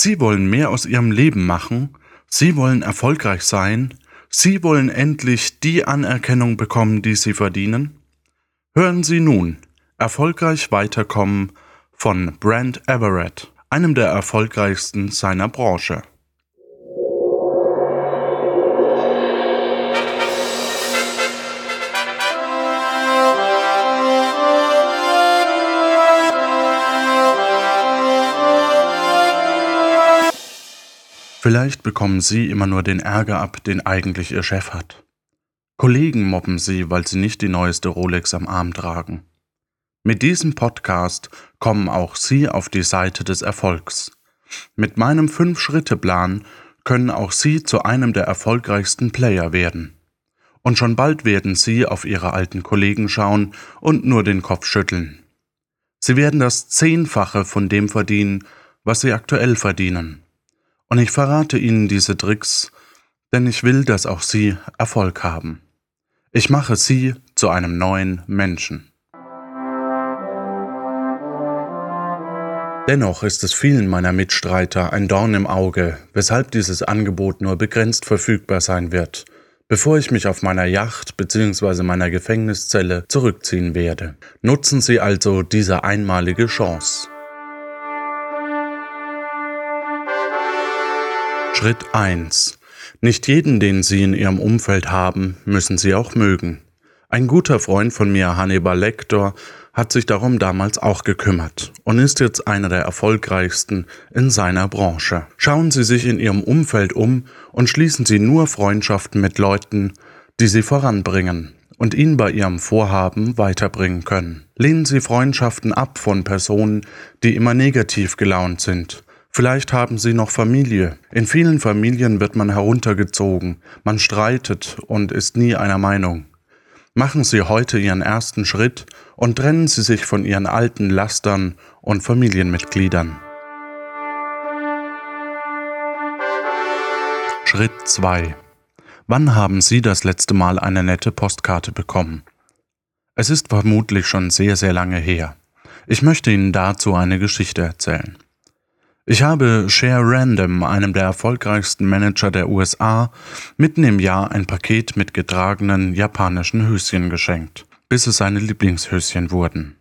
Sie wollen mehr aus ihrem Leben machen, sie wollen erfolgreich sein, sie wollen endlich die Anerkennung bekommen, die sie verdienen. Hören Sie nun Erfolgreich weiterkommen von Brent Everett, einem der erfolgreichsten seiner Branche. Vielleicht bekommen Sie immer nur den Ärger ab, den eigentlich Ihr Chef hat. Kollegen mobben Sie, weil Sie nicht die neueste Rolex am Arm tragen. Mit diesem Podcast kommen auch Sie auf die Seite des Erfolgs. Mit meinem Fünf-Schritte-Plan können auch Sie zu einem der erfolgreichsten Player werden. Und schon bald werden Sie auf Ihre alten Kollegen schauen und nur den Kopf schütteln. Sie werden das Zehnfache von dem verdienen, was Sie aktuell verdienen. Und ich verrate Ihnen diese Tricks, denn ich will, dass auch Sie Erfolg haben. Ich mache Sie zu einem neuen Menschen. Dennoch ist es vielen meiner Mitstreiter ein Dorn im Auge, weshalb dieses Angebot nur begrenzt verfügbar sein wird, bevor ich mich auf meiner Yacht bzw. meiner Gefängniszelle zurückziehen werde. Nutzen Sie also diese einmalige Chance. Schritt 1. Nicht jeden, den Sie in Ihrem Umfeld haben, müssen Sie auch mögen. Ein guter Freund von mir, Hannibal Lecter, hat sich darum damals auch gekümmert und ist jetzt einer der erfolgreichsten in seiner Branche. Schauen Sie sich in Ihrem Umfeld um und schließen Sie nur Freundschaften mit Leuten, die Sie voranbringen und Ihnen bei Ihrem Vorhaben weiterbringen können. Lehnen Sie Freundschaften ab von Personen, die immer negativ gelaunt sind Vielleicht haben Sie noch Familie. In vielen Familien wird man heruntergezogen, man streitet und ist nie einer Meinung. Machen Sie heute Ihren ersten Schritt und trennen Sie sich von Ihren alten Lastern und Familienmitgliedern. Schritt 2. Wann haben Sie das letzte Mal eine nette Postkarte bekommen? Es ist vermutlich schon sehr, sehr lange her. Ich möchte Ihnen dazu eine Geschichte erzählen. Ich habe Share Random, einem der erfolgreichsten Manager der USA, mitten im Jahr ein Paket mit getragenen japanischen Höschen geschenkt, bis es seine Lieblingshöschen wurden.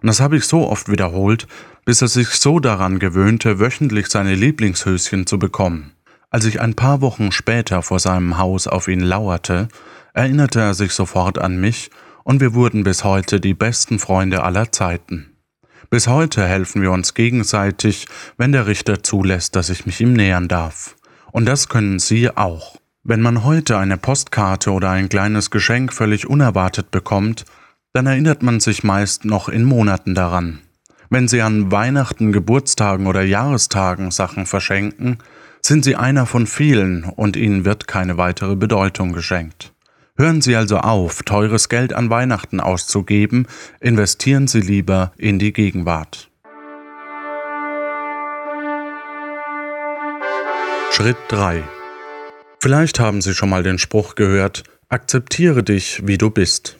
Und das habe ich so oft wiederholt, bis er sich so daran gewöhnte, wöchentlich seine Lieblingshöschen zu bekommen. Als ich ein paar Wochen später vor seinem Haus auf ihn lauerte, erinnerte er sich sofort an mich und wir wurden bis heute die besten Freunde aller Zeiten. Bis heute helfen wir uns gegenseitig, wenn der Richter zulässt, dass ich mich ihm nähern darf. Und das können Sie auch. Wenn man heute eine Postkarte oder ein kleines Geschenk völlig unerwartet bekommt, dann erinnert man sich meist noch in Monaten daran. Wenn Sie an Weihnachten, Geburtstagen oder Jahrestagen Sachen verschenken, sind Sie einer von vielen und Ihnen wird keine weitere Bedeutung geschenkt. Hören Sie also auf, teures Geld an Weihnachten auszugeben, investieren Sie lieber in die Gegenwart. Schritt 3 Vielleicht haben Sie schon mal den Spruch gehört, akzeptiere dich, wie du bist.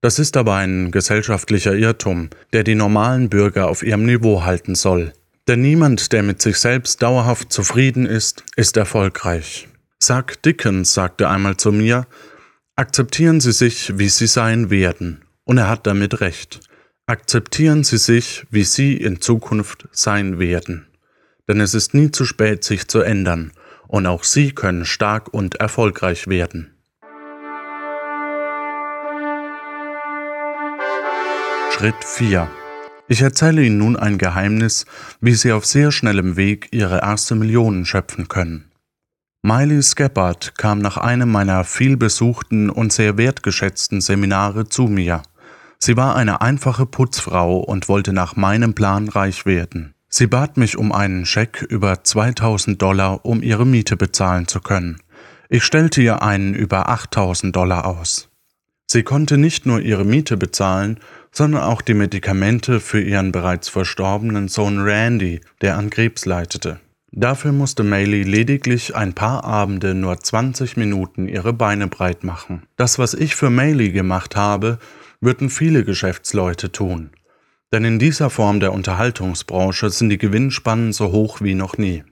Das ist aber ein gesellschaftlicher Irrtum, der die normalen Bürger auf ihrem Niveau halten soll. Denn niemand, der mit sich selbst dauerhaft zufrieden ist, ist erfolgreich. Sag Dickens sagte einmal zu mir, Akzeptieren Sie sich, wie Sie sein werden. Und er hat damit recht. Akzeptieren Sie sich, wie Sie in Zukunft sein werden. Denn es ist nie zu spät, sich zu ändern. Und auch Sie können stark und erfolgreich werden. Schritt 4. Ich erzähle Ihnen nun ein Geheimnis, wie Sie auf sehr schnellem Weg Ihre erste Million schöpfen können. Miley Scabbard kam nach einem meiner vielbesuchten und sehr wertgeschätzten Seminare zu mir. Sie war eine einfache Putzfrau und wollte nach meinem Plan reich werden. Sie bat mich um einen Scheck über 2000 Dollar, um ihre Miete bezahlen zu können. Ich stellte ihr einen über 8000 Dollar aus. Sie konnte nicht nur ihre Miete bezahlen, sondern auch die Medikamente für ihren bereits verstorbenen Sohn Randy, der an Krebs leidete. Dafür musste Maylie lediglich ein paar Abende nur 20 Minuten ihre Beine breit machen. Das, was ich für Maylie gemacht habe, würden viele Geschäftsleute tun. Denn in dieser Form der Unterhaltungsbranche sind die Gewinnspannen so hoch wie noch nie.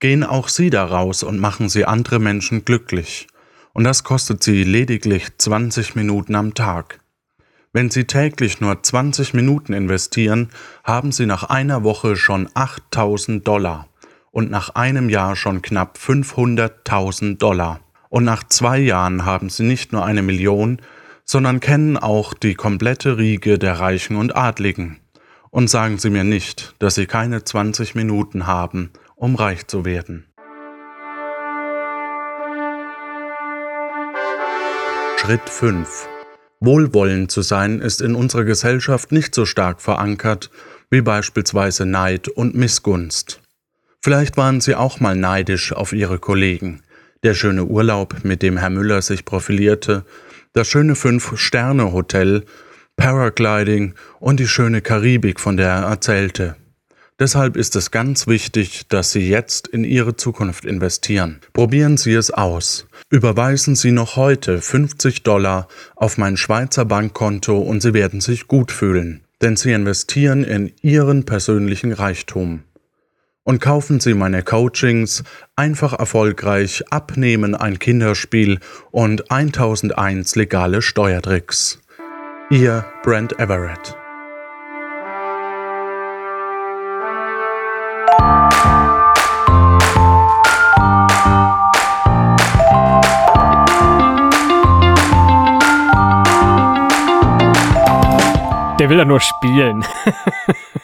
Gehen auch Sie da raus und machen Sie andere Menschen glücklich. Und das kostet Sie lediglich 20 Minuten am Tag. Wenn Sie täglich nur 20 Minuten investieren, haben Sie nach einer Woche schon 8000 Dollar und nach einem Jahr schon knapp 500.000 Dollar. Und nach zwei Jahren haben Sie nicht nur eine Million, sondern kennen auch die komplette Riege der Reichen und Adligen. Und sagen Sie mir nicht, dass Sie keine 20 Minuten haben, um reich zu werden. Schritt 5. Wohlwollend zu sein ist in unserer Gesellschaft nicht so stark verankert wie beispielsweise Neid und Missgunst. Vielleicht waren Sie auch mal neidisch auf Ihre Kollegen. Der schöne Urlaub, mit dem Herr Müller sich profilierte, das schöne Fünf-Sterne-Hotel, Paragliding und die schöne Karibik, von der er erzählte. Deshalb ist es ganz wichtig, dass Sie jetzt in Ihre Zukunft investieren. Probieren Sie es aus. Überweisen Sie noch heute 50 Dollar auf mein Schweizer Bankkonto und Sie werden sich gut fühlen, denn Sie investieren in Ihren persönlichen Reichtum. Und kaufen Sie meine Coachings einfach erfolgreich abnehmen ein Kinderspiel und 1001 legale Steuertricks. Ihr Brent Everett. Der will ja nur spielen.